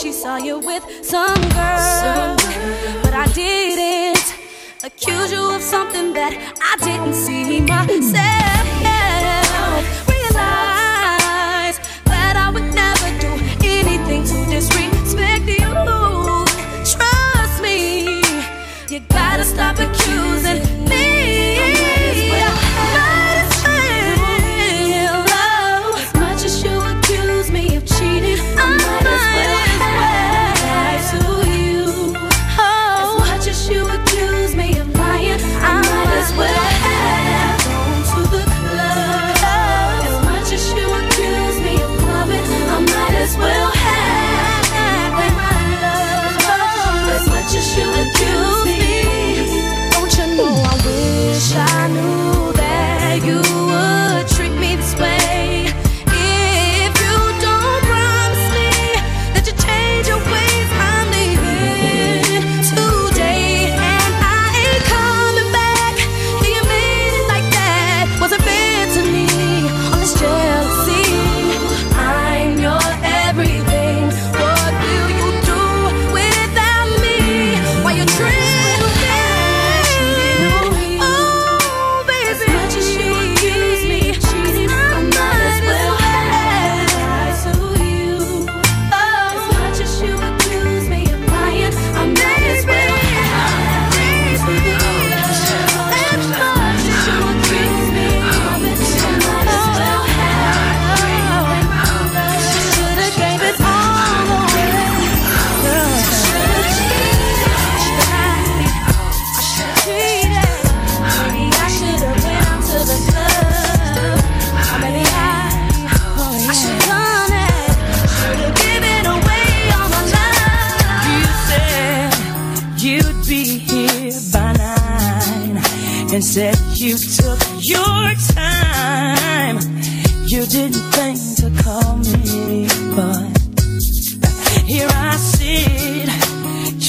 she saw you with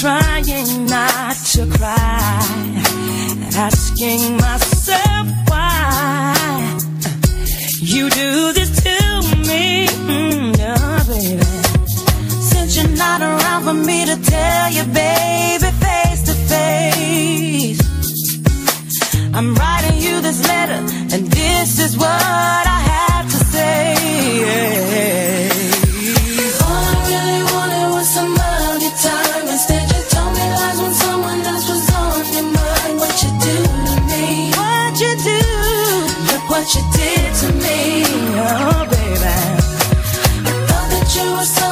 trying not to cry, asking myself why you do this to me, oh, baby. Since you're not around for me to tell you, baby, face to face, I'm writing you this letter, and this is what I have to say. Yeah. you did to me, oh baby. I thought that you were so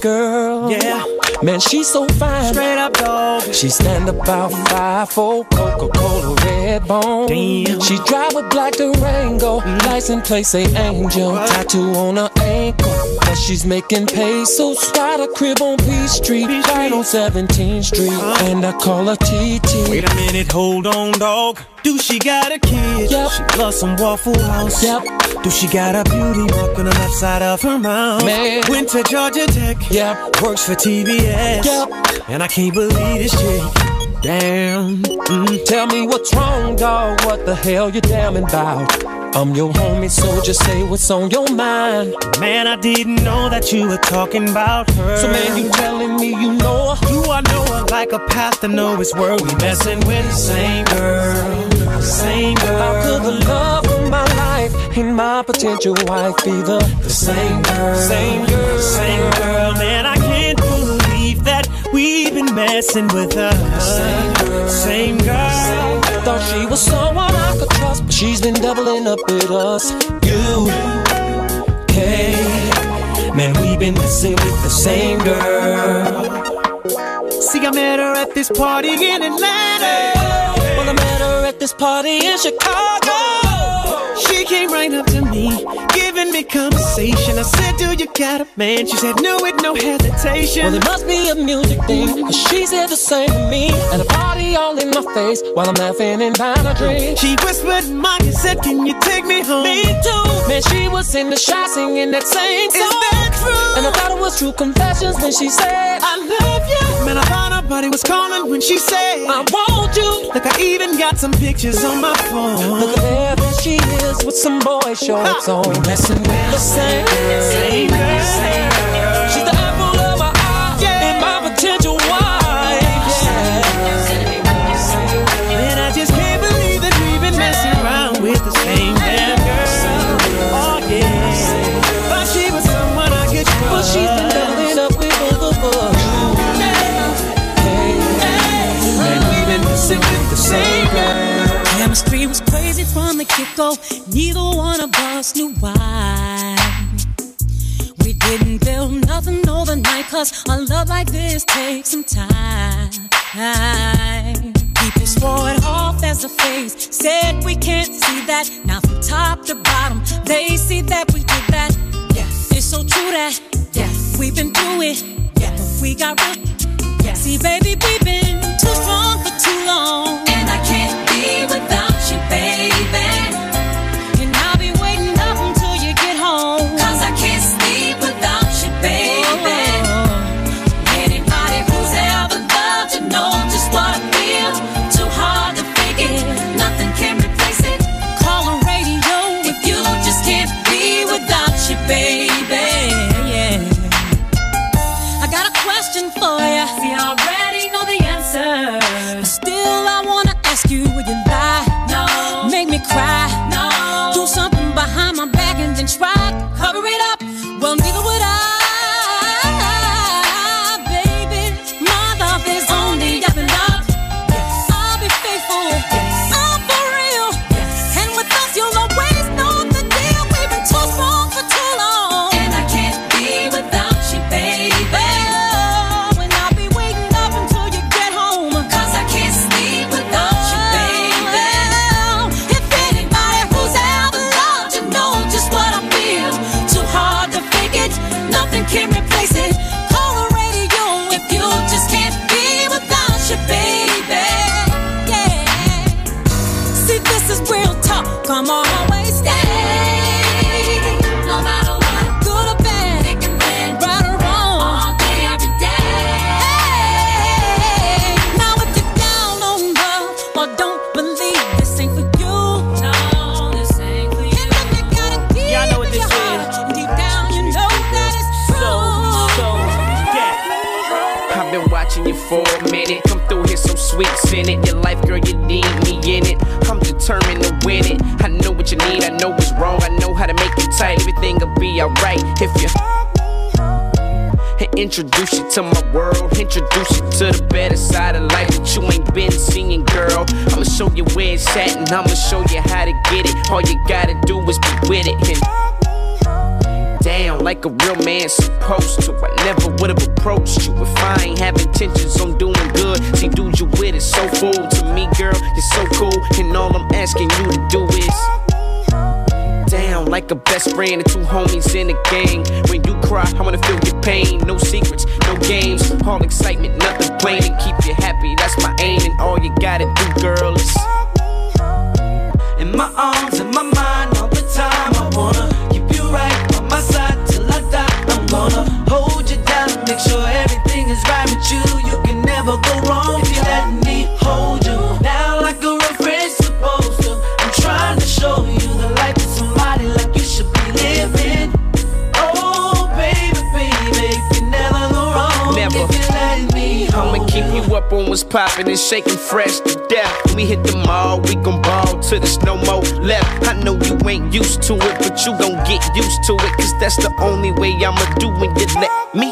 girl. Yeah, Man, she's so fine. straight up dog. She stand about five four, Coca-Cola red bone. Damn. She drive a black Durango, mm. license plate say Angel, tattoo on her ankle. But she's making pesos. Got a crib on Peach Street, right on 17th Street, and I call her TT. Wait a minute, hold on, dog. Do she got a kid? Yep. She loves some Waffle House. Yep. Do she got a beauty mark on the left side of her mouth? Man. Went to Georgia Tech. Yep. Works for TBS. Yep. And I can't believe this chick. Damn. Mm. Tell me what's wrong, dog. What the hell you damning about? I'm your homie, so just say what's on your mind. Man, I didn't know that you were talking about her. So man, you telling me you know her? Do I know her like a path to know his word? We messing with the same girl, same girl. How could the love of my life and my potential wife be the, the same girl? Same girl, same girl, man. I can't believe that we've been messing with her. Same girl, same girl. Thought she was someone I could trust, but she's been doubling up with us. You, hey, man, we've been messing with the same girl. See, I met her at this party in Atlanta. Well, I met her at this party in Chicago. She came right up to me, giving me conversation. I said, Do you got a man? She said, No, with no hesitation. Well, it must be a music thing, cause she said the same to me. And a party all in my face, while I'm laughing and buying a drink. She whispered in my ear, said, Can you take me home? Me too. Man, she was in the shot singing that same song. Is that true? And I thought it was true confessions when she said, I love you. Man, I thought her body was calling when she said, I want you. Look, I even got some pictures on my phone. Look there, there she is with some boy shorts on. We messing with the same, Same girl, same girl. She's the go. Neither one of us knew why. We didn't build nothing overnight, cause a love like this takes some time. People swore it off as a phase, said we can't see that. Now from top to bottom, they see that we did that. Yes, it's so true that yes we've been through it. Yes, we got real. Yes, see, baby, we've been too strong for too long, and I can't be without you, baby. And I'ma show you how to get it. All you gotta do is be with it. And down like a real man supposed to. I never would've approached you if I ain't have intentions on doing good. See, dude, you with it so full to me, girl. You're so cool, and all I'm asking you to do is down like a best friend and two homies in a gang. When you cry, I wanna feel your pain. No secrets, no games, all excitement, nothing plain. And keep you happy, that's my aim. And all you gotta do, girl, is in my arms, in my mind, all the time. I wanna you up on what's poppin' and shaking fresh to death. When we hit the mall, we gon' ball till there's no more left. I know you ain't used to it, but you gon' get used to it, cause that's the only way I'ma do when you let me.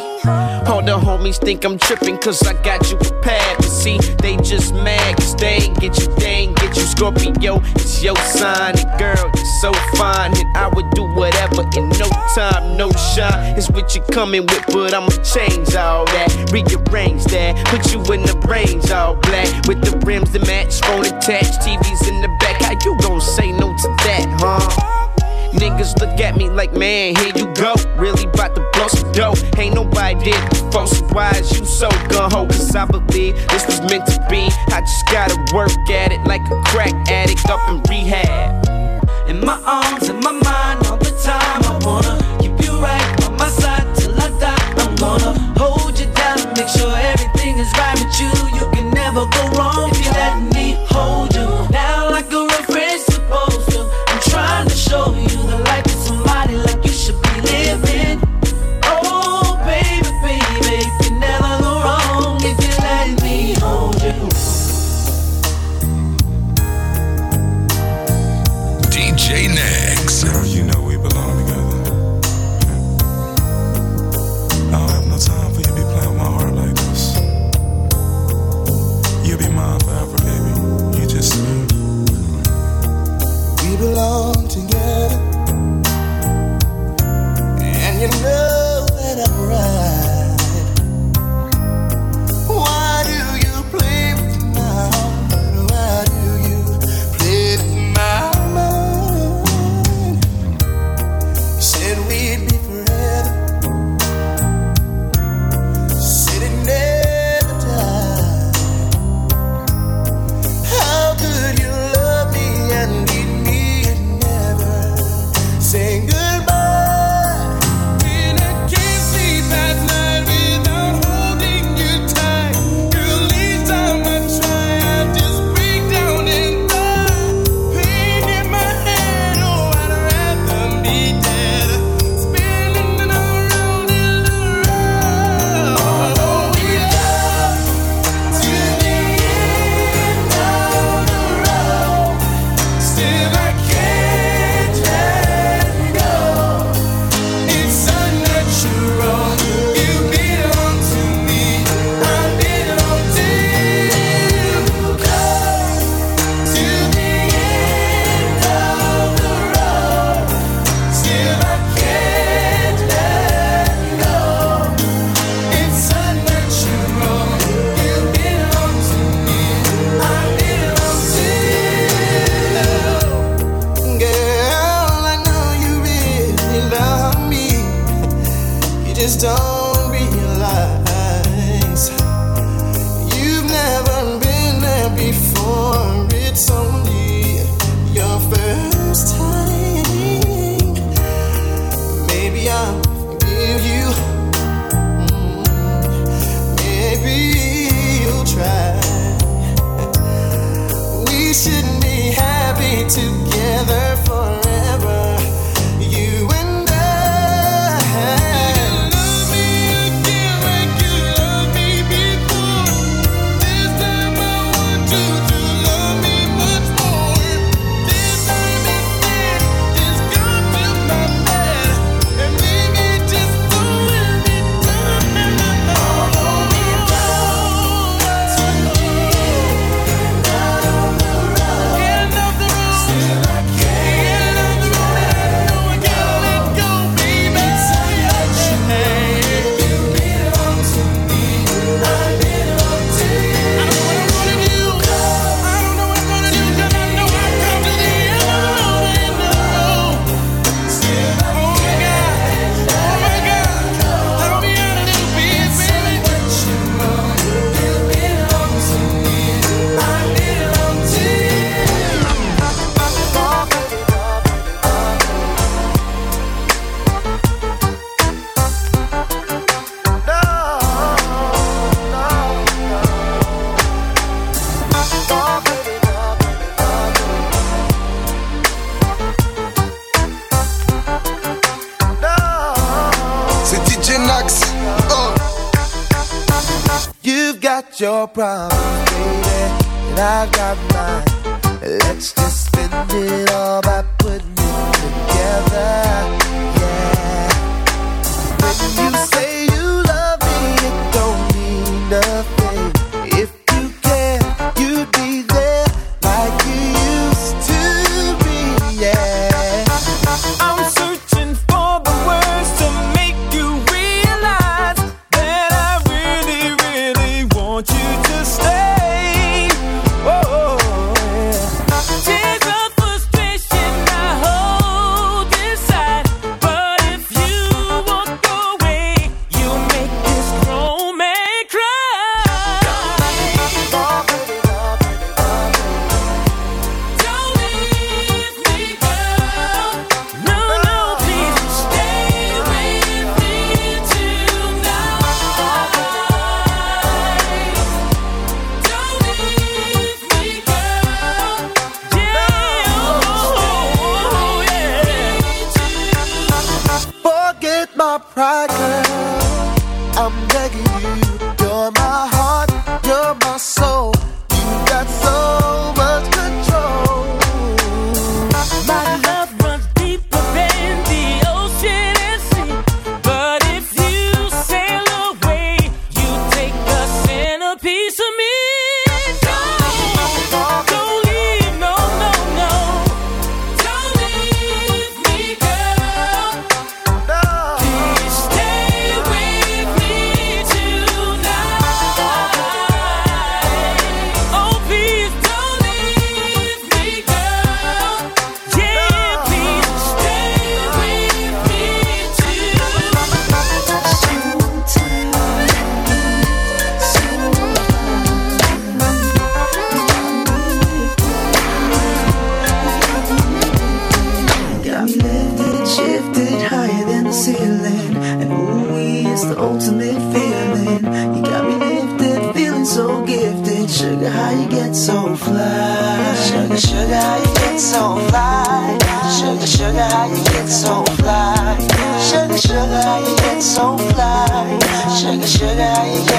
All the homies think I'm trippin' cause I got you prepared. But see, they just mad cause they ain't get you, they ain't get you. Scorpio, it's your sign. And girl, you're so fine. And I would do whatever in no time, no shine. It's what you're coming with, but I'ma change all that. Rearrange that, put you in the range all black. With the rims to match, phone attached, TVs in the back. How you gon' say no to that, huh? Niggas look at me like, man, here you go. Really bout to blow some dough. Ain't nobody did before, so why is you so gun ho? Cause I believe this was meant to be. I just gotta work at it like a crack addict up in rehab. In my arms, in my mind, DJ Nags. You know we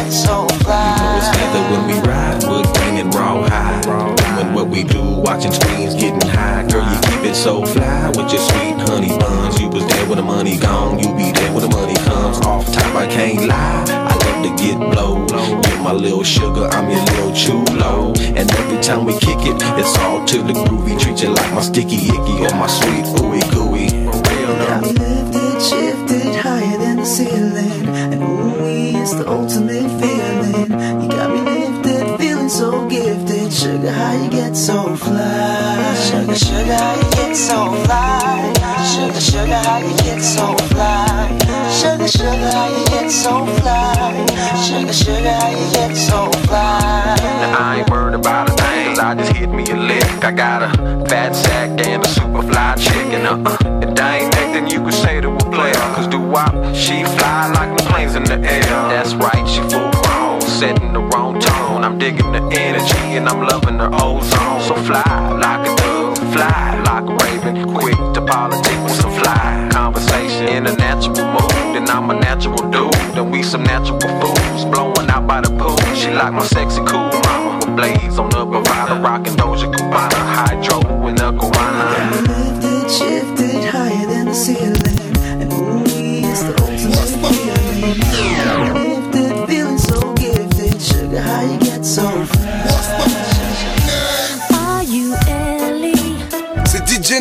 so fly. You know it's leather when we ride, wood banging raw high. Doing what we do, watching screens, getting high. Girl, you keep it so fly with your sweet honey buns. You was there when the money gone, you be there when the money comes. Off top, I can't lie. I love to get blow. You're my little sugar, I'm your little chulo. And every time we kick it, it's all to the groovy. Treat you like my sticky icky or my sweet ooey gooey. I lifted, shifted higher than the ceiling. It's the ultimate feeling. You got me lifted, feeling so gifted. Sugar, how you get so fly? Sugar, sugar, how you get so fly? Sugar, sugar, how you get so fly? Sugar, sugar, how you get so fly? Sugar, sugar, how you get so fly? Now I ain't worried about a thing, cause I just hit me a lick. I got a fat sack and a super fly chicken. Uh uh. If I ain't acting, you could say to a player 'cause player. Cause do wop, she fly like the planes in the air. That's right, she full setting the wrong tone. I'm digging the energy and I'm loving her ozone. So fly like a dove, fly like a raven. Quick to politic with fly conversation. In a natural mood, and I'm a natural dude. And we some natural fools, blowing out by the pool. She like my sexy cool mama with blades on the bravado, rocking Doja Cubana, hydro and the guana. Lifted, shifted higher than the ceiling.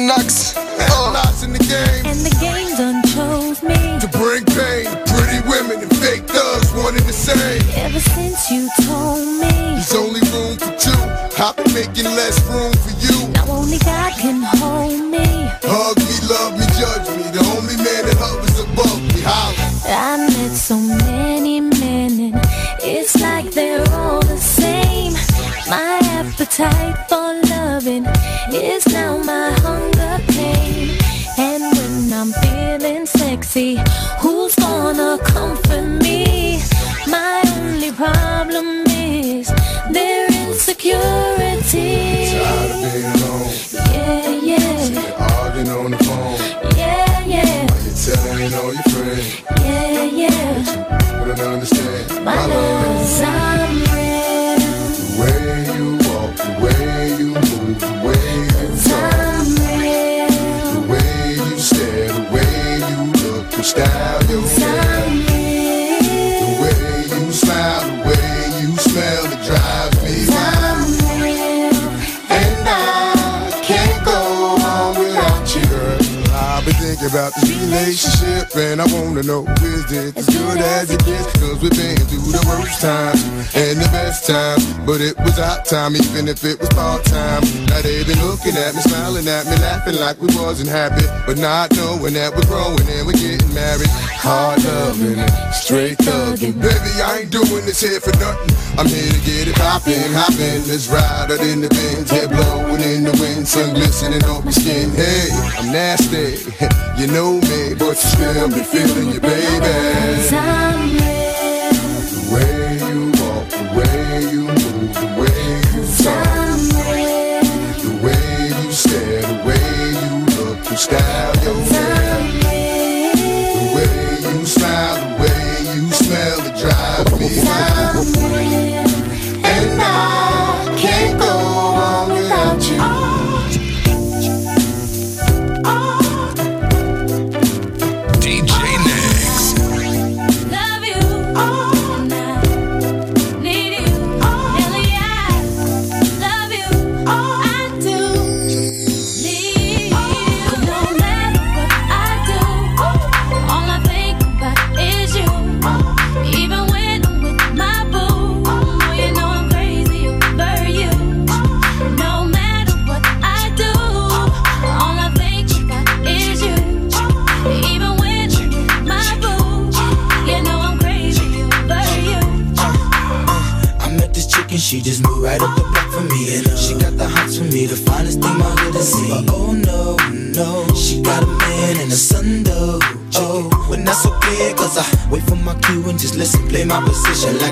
C'est DJ Uh, Nax in the game. And the game done chose me. To bring pain, To pretty women and fake thugs, one and the same. Ever since you told me. There's only room for two. I've been making less room for you. Now only God can hold me. Hug me, love me, judge me. The only man that hovers above me. holler. I met so many men and it's like they're all the same. My appetite for loving is now my hunger sexy, wanna know is it as good as it gets? Cause we've been through the worst times and the best times, but it was our time, even if it was part time. Now they been looking at me, smiling at me, laughing like we wasn't happy, but not knowing that we're growing and we're getting married. Hard loving, straight thugging. Baby, I ain't doing this here for nothing. I'm here to get it poppin', hoppin'. Let's ride out in the Benz, head blowin' in the wind, sun glistening on my skin. Hey, I'm nasty, you know me, but you still be feeling you, baby. I'm real. The way you walk, the way you move, the way you talk, the way you stare, the way you look, the style your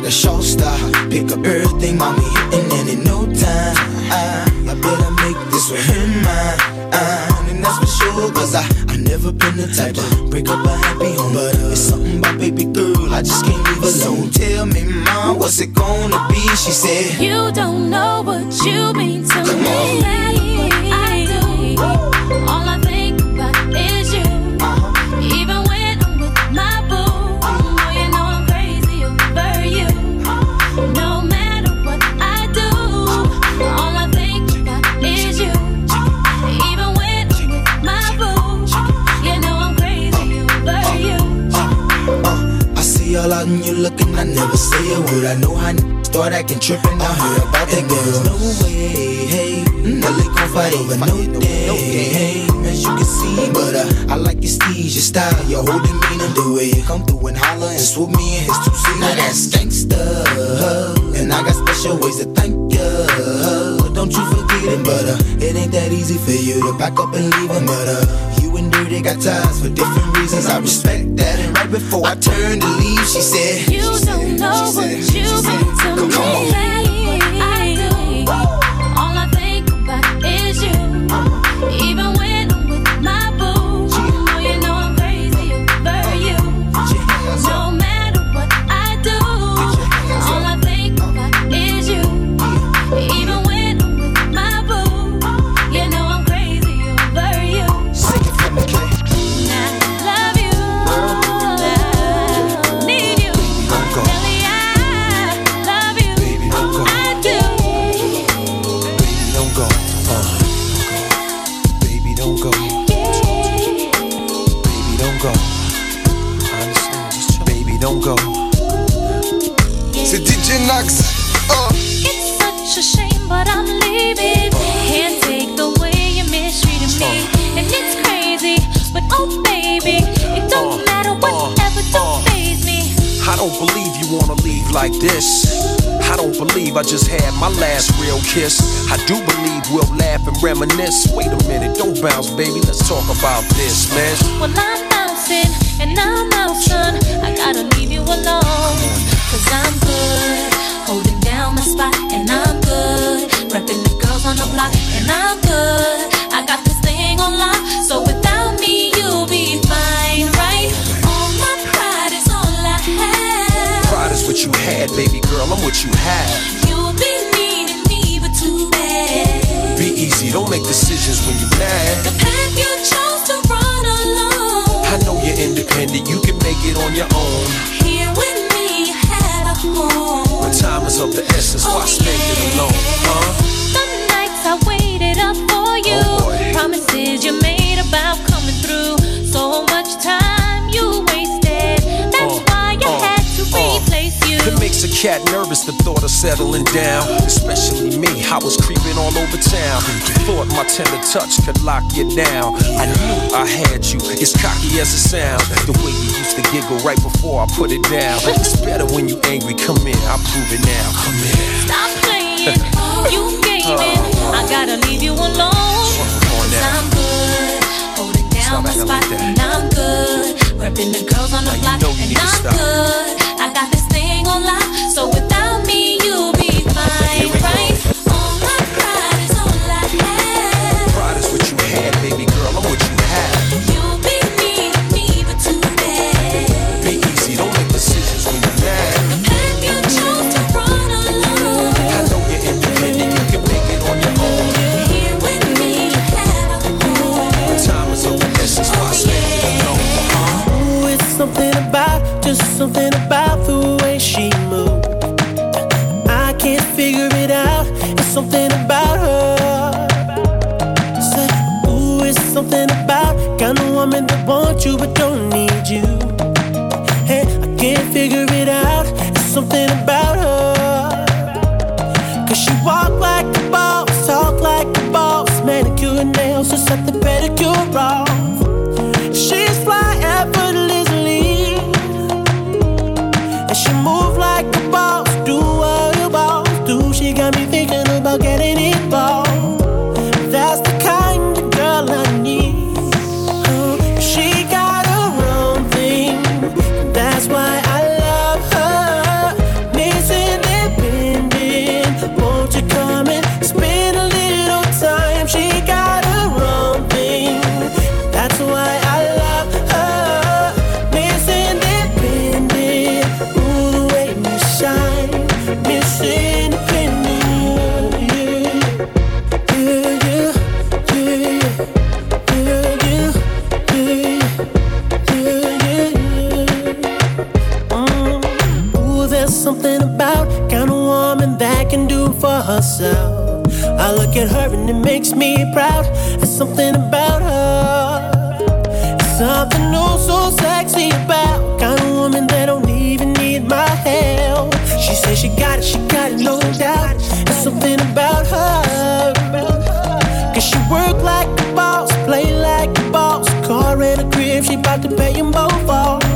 a show star. Pick up everything, mommy and in no time, I, I better make this with him mine. Uh, and that's for sure, cause I, I never been the type to break up a happy home. But uh, it's something about baby girl, I just can't leave alone. So Tell me, mom, what's it gonna be? She said, You tripping. I heard about that girl. There's no way, hey. Mm, I fight over no day, hey. As you can see, mm-hmm. but uh, I like your steez, your style, your whole demeanor. The way you come through and holler and swoop me in his two seater. Now that's gangsta, and I got special ways to thank you. Don't you forget it, but uh, it ain't that easy for you to back up and leave him, but uh, you and Dirty got ties for different reasons. I respect that, and right before I turned to leave, she said. giggle right before I put it down. It's better when you angry. Come in, I'll prove it now. Come in. Stop playing. you gaming. I gotta leave you alone. Cause I'm good. Holding down my spot. Like and I'm good. Repping the girls on the block. You know and I'm stop. good. I got this thing on lock. So without me, you'll be fine. proud. There's something about kind of woman that can do for herself. I look at her and it makes me proud. There's something about her. There's something oh so sexy about kind of woman that don't even need my help. She says she got it, she got it, no doubt. There's something about her. Cause she work like a boss, play like a boss. Car and a crib, she bout to pay them both off.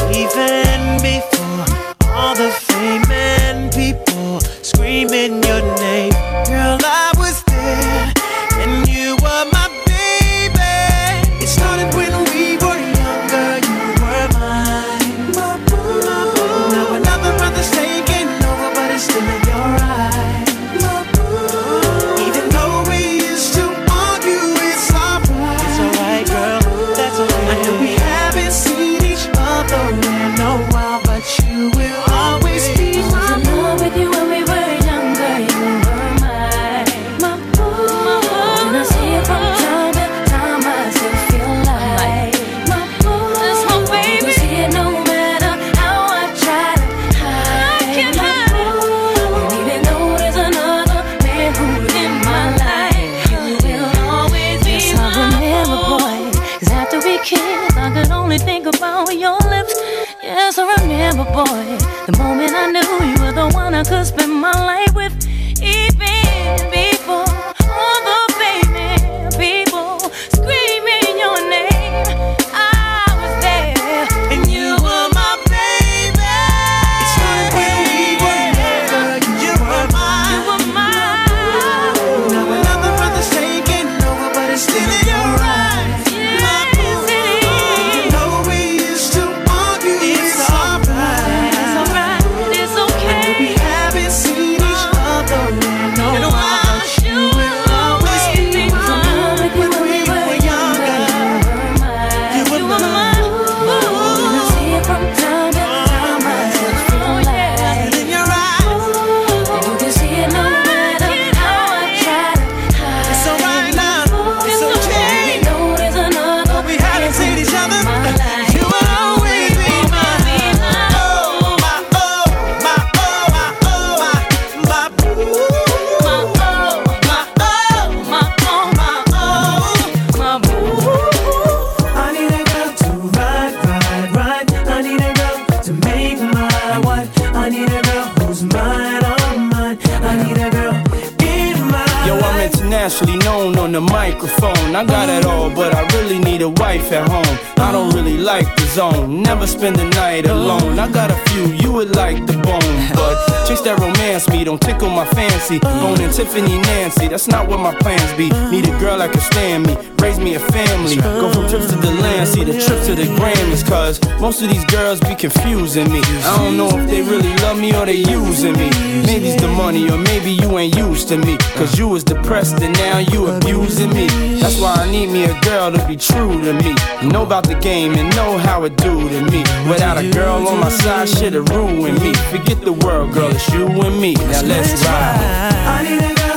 My plans be. Need a girl that can stand me, raise me a family. Go from trips to the land, see the trip to the Grammys, cause most of these girls be confusing me. I don't know if they really love me or they using me. Maybe it's the money, or maybe you ain't used to me. Cause you was depressed and now you abusing me. That's why I need me a girl to be true to me. Know about the game and know how it do to me. Without a girl on my side, shit'll ruin me. Forget the world, girl, it's you and me. Now let's ride.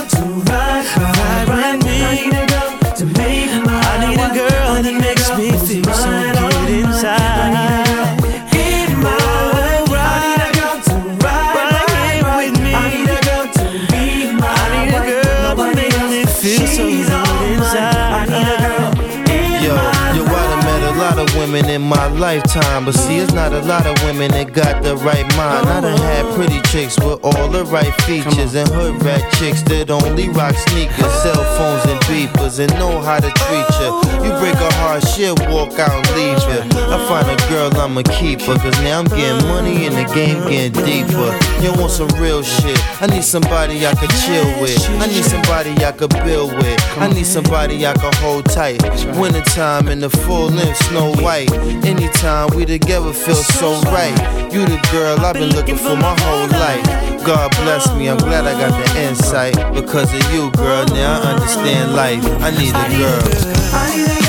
Ride me. I need a girl to make lifetime, but see, it's not a lot of women that got the right mind. I done had pretty chicks with all the right features, and hood rat chicks that only rock sneakers, cell phones, and beepers, and know how to treat you. You break a heart, she'll walk out and leave you. I find a girl, I'ma keep her, cause now I'm getting money and the game getting deeper. You want some real shit? I need somebody I could chill with. I need somebody I could build with. I need somebody I could hold tight. Wintertime in the full length, snow white. Anytime we together feel so right. You the girl I've been looking for my whole life. God bless me, I'm glad I got the insight. Because of you, girl, now I understand life. I need a girl.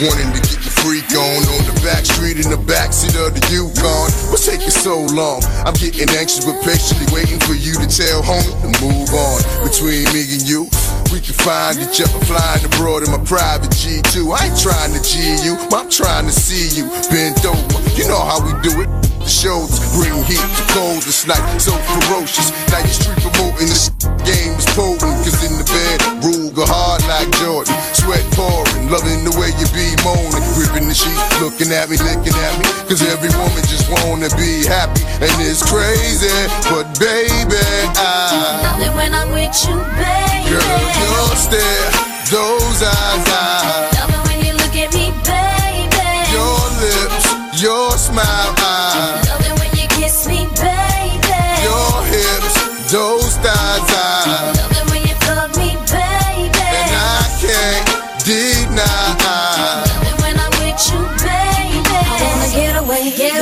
Wanting to get the freak on on the back street in the backseat of the Yukon. What's taking so long? I'm getting anxious but patiently waiting for you to tell home to move on. Between me and you, we can find each other flying abroad in my private G2. I ain't trying to G you, I'm trying to see you bent over. You know how we do it. The shows bring heat to cold this night, so ferocious. Now you street promoting this game is potent, cause in the bed, rule go hard like Jordan. Sweat pouring, loving the way you be moaning, gripping the sheet, looking at me, licking at me. Cause every woman just wanna be happy, and it's crazy, but baby, I. Love it when I'm with you, baby. Girl, your stare, those eyes, I.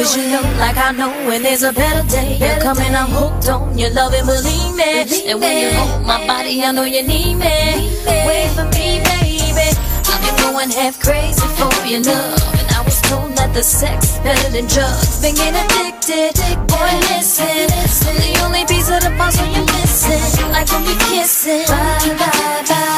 cause you know, like I know when there's a better day. You're coming, I'm hooked on your love and believe me. And when you hold my body, I know you need me. Wait for me, baby. I've been going half crazy for your love. And I was told that the sex better than drugs. Been getting addicted, boy, listen. I'm the only piece of the puzzle you're missing. Like when we kissing. Bye, bye, bye.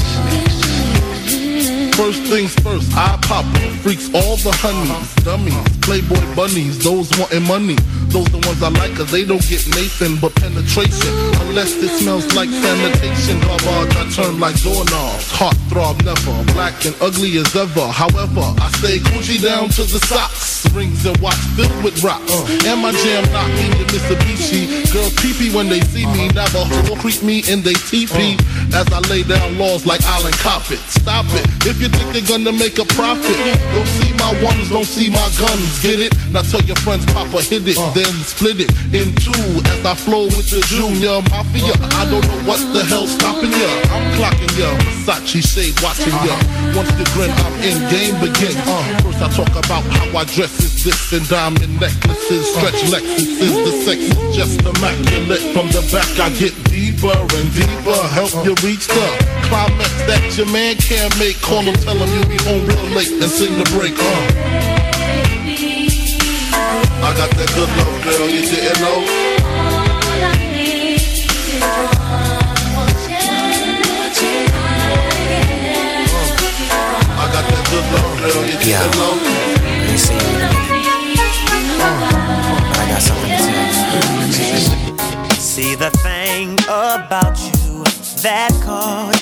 First things first, I pop freaks all the honeys, dummies, playboy bunnies, those wanting money. Those the ones I like cause they don't get Nathan but penetration. Unless it smells like sanitation. Garbage I turn like doorknobs. Heart throb never, black and ugly as ever. However, I stay Gucci down to the socks. Rings and watch filled with rocks. And my jam knocking the Mitsubishi. Girls peepee when they see me. Navajo creep me in they teepee. As I lay down laws like Island Coppet. Stop it. If you think they're gonna make a profit, don't see my ones, don't see my guns. Get it? Now tell your friends, Papa hit it, uh. then split it in two. As I flow with the Junior Mafia, I don't know what the hell's stopping ya. I'm clocking ya, Versace shade watching ya. Uh-huh. Once the grin, I'm in game begins. Uh, first I talk about how I dress is this and diamond necklaces, uh-huh. stretch Lexuses. The sex is just immaculate. From the back I get deeper and deeper, help you reach the climax that your man can't make. Call him, tell him you'll be home real late and sing the break. Uh. I got that good love, girl, you didn't know. I got that good love, girl, you Yeah. didn't know. Let me see you in a minute. But I got something to tell you. See the thing about you that caught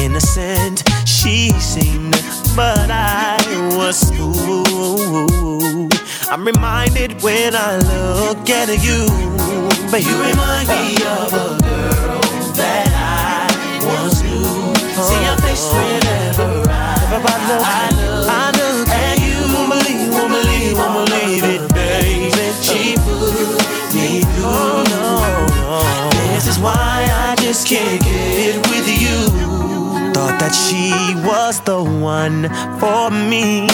innocent she seemed, but I was fooled. I'm reminded when I look at you, but you remind me of a girl that I once knew. See your face whenever I, I look, I look at you. Won't believe, won't believe, won't believe it, baby. She me. This is why I just can't that she was the one for me.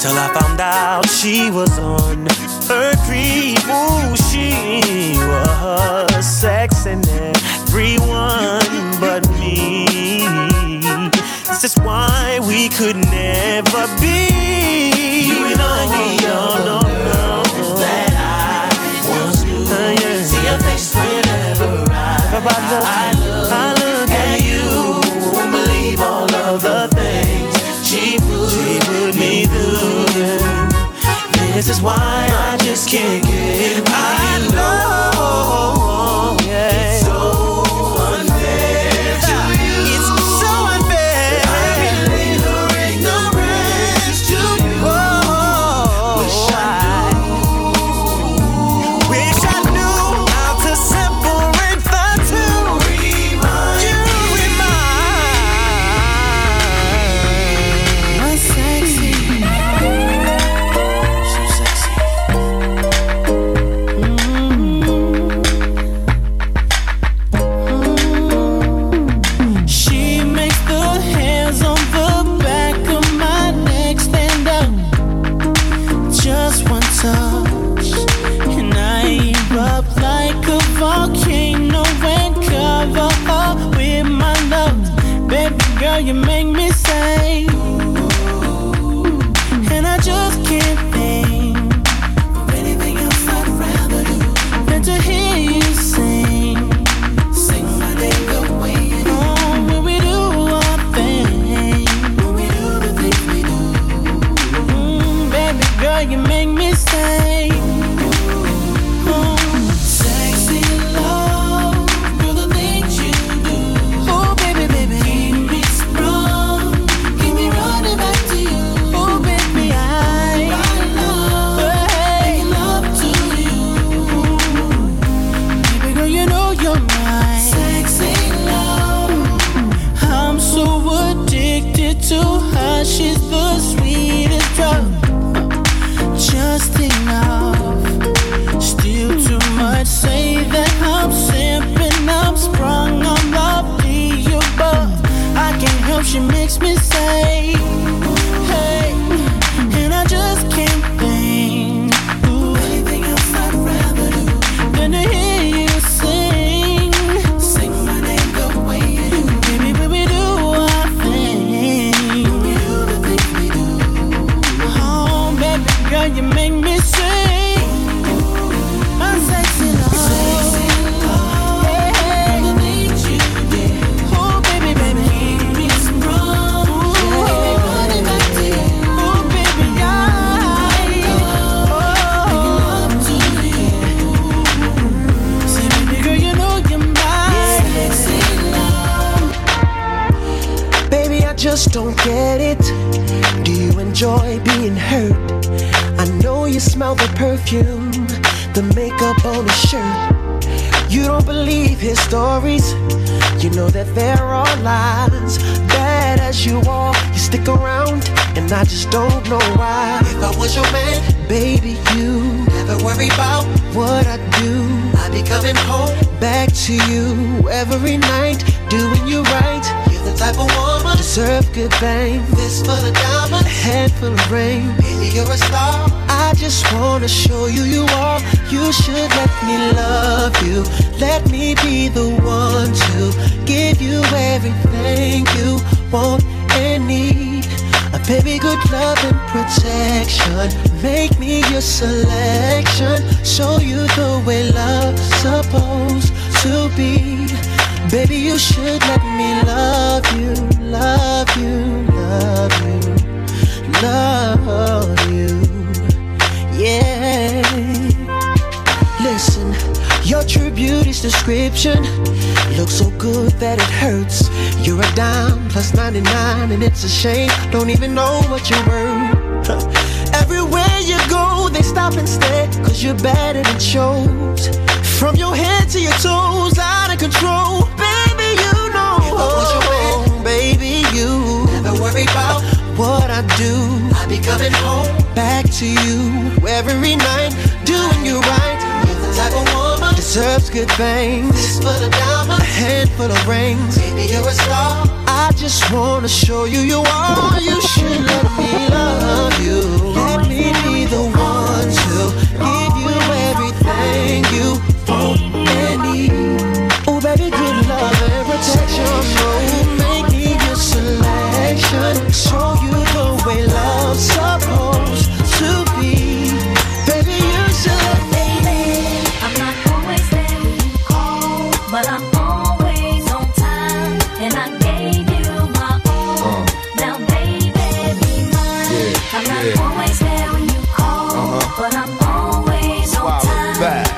Till I found out she was on her creep. Ooh, she was sexing everyone but me. This is why we could never be. You and I, no, no, that I once knew. Uh, See your face whenever I, I I look This is why I just can't get I lies. Bad as you are, you stick around, and I just don't know why. If I was your man, baby, you never worry about what I do. I be coming home back to you every night, doing you right. You're the type of woman deserve good things. This for the diamond, a handful of rain. Baby, you're a star. Just wanna show you you are. You should let me love you. Let me be the one to give you everything you want and need. A baby, good love and protection. Make me your selection. Show you the way love's supposed to be. Baby, you should let me love you, love you, love you, love beauty's description looks so good that it hurts. You're a dime plus 99, and it's a shame. Don't even know what you're worth. Everywhere you go, they stop and stare, cause you're and it shows. From your head to your toes, out of control. Baby, you know. If I was your man, oh, baby, you never worry about what I do. I be coming home back to you every night, doing you right. You're the type of woman deserves good things. This for the diamond, a handful of rings. Baby, you're a star. I just wanna show you you are. You should let me love you. Let me be the one to give you everything you want and need. Oh, baby, good love and protection. Oh, make me your selection. I'm not yeah. always there when you call, Uh-huh. but I'm always on Wow, time, back.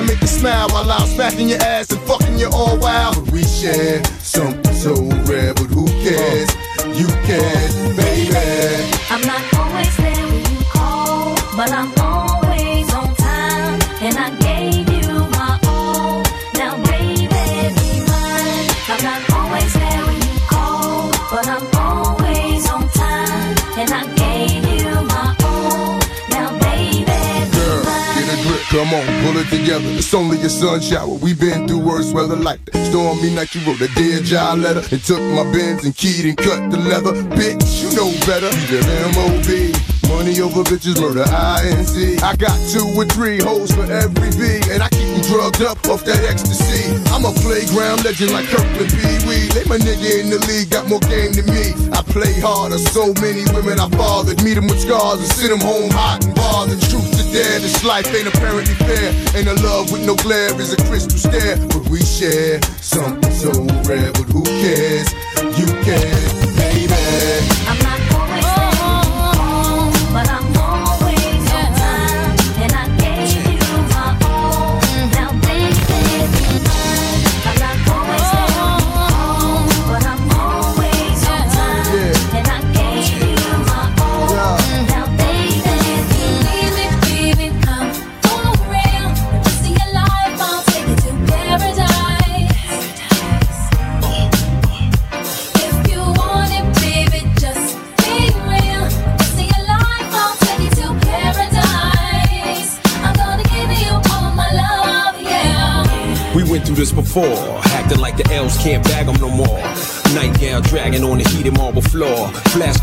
I'd make you smile while I'm smacking your ass and fucking you all wild. But we share something so rare, but who cares? You can, baby. I'm not always there when you call, but I'm come on, pull it together. It's only a sun shower. We've been through worse weather like that. Stormy night, you wrote a dear job letter and took my bins and keyed and cut the leather. Bitch, you know better. MOB. Money over bitches, murder INC. I got two or three hoes for every V, and I keep them drugged up off that ecstasy. I'm a playground legend like Kirkland Pee Wee. They my nigga in the league, got more game than me. I play harder, so many women I fathered. Meet them with scars and send them home hot and bothered. Truth to dare, this life ain't apparently fair. Ain't a love with no glare is a crystal stare. But we share something so rare, but who cares? You can, baby.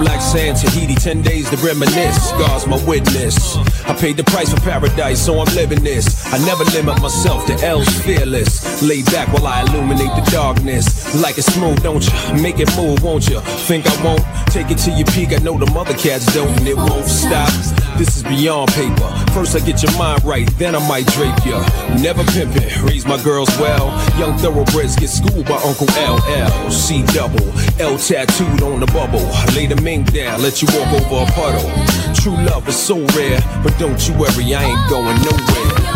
Black sand, Tahiti, 10 days to reminisce. God's my witness. I paid the price for paradise, so I'm living this. I never limit myself to L's fearless. Lay back while I illuminate the darkness. Like it smooth, don't you? Make it move, won't you? Think I won't? Take it to your peak. I know the mother cats don't, and it won't stop. This is beyond paper. First I get your mind right, then I might drape ya. Never pimpin', raise my girls well. Young thoroughbreds get schooled by Uncle LL. C double, L tattooed on the bubble. Lay mink down, let you walk over a puddle. True love is so rare, but don't you worry, I ain't going nowhere.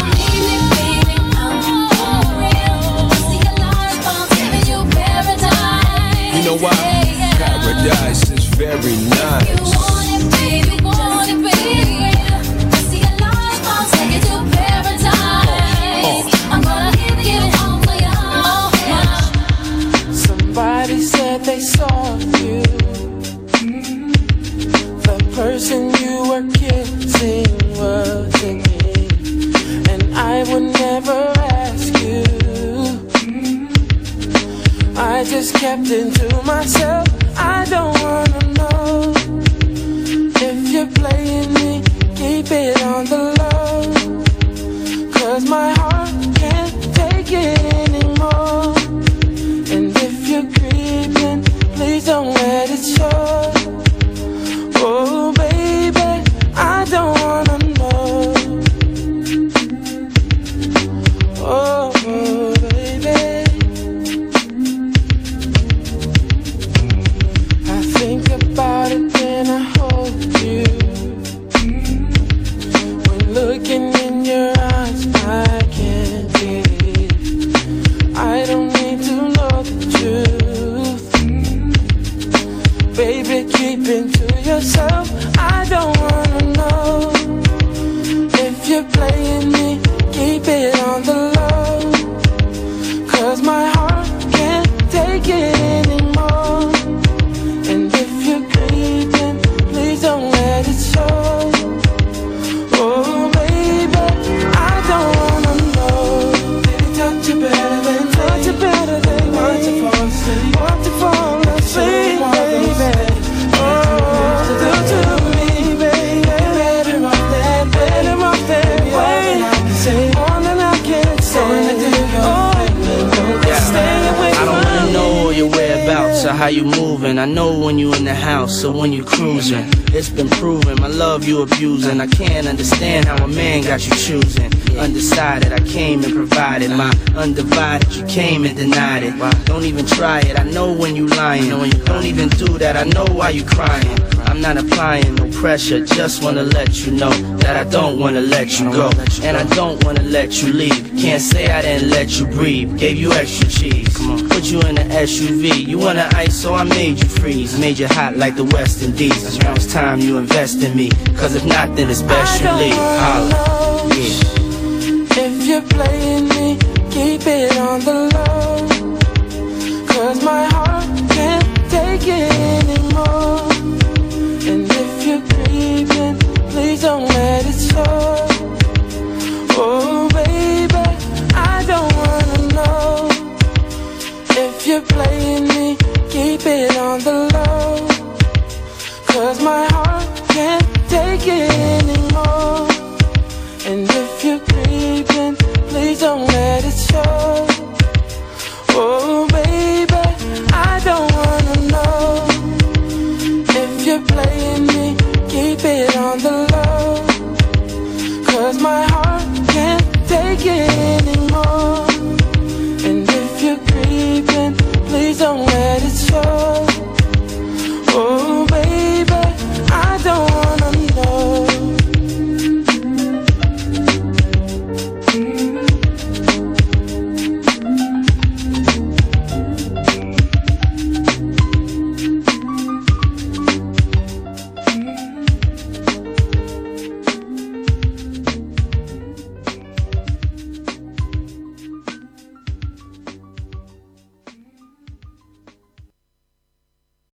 How you moving. I know when you in the house or when you cruising. It's been proven my love you abusing. I can't understand how a man got you choosing. Undecided, I came and provided my undivided. You came and denied it. Don't even try it. I know when you lying. Don't even do that. I know why you crying. I'm not applying no pressure. Just wanna let you know that I don't wanna let you go, and I don't wanna let you leave. Can't say I didn't let you breathe. Gave you extra cheese. Put you in an SUV. You wanna ice, so I made you freeze. Made you hot like the West Indies. Now it's time you invest in me. Cause if not, then it's best you leave. Holla. Yeah. If you're playing me, keep it on the low. Cause my heart can't take it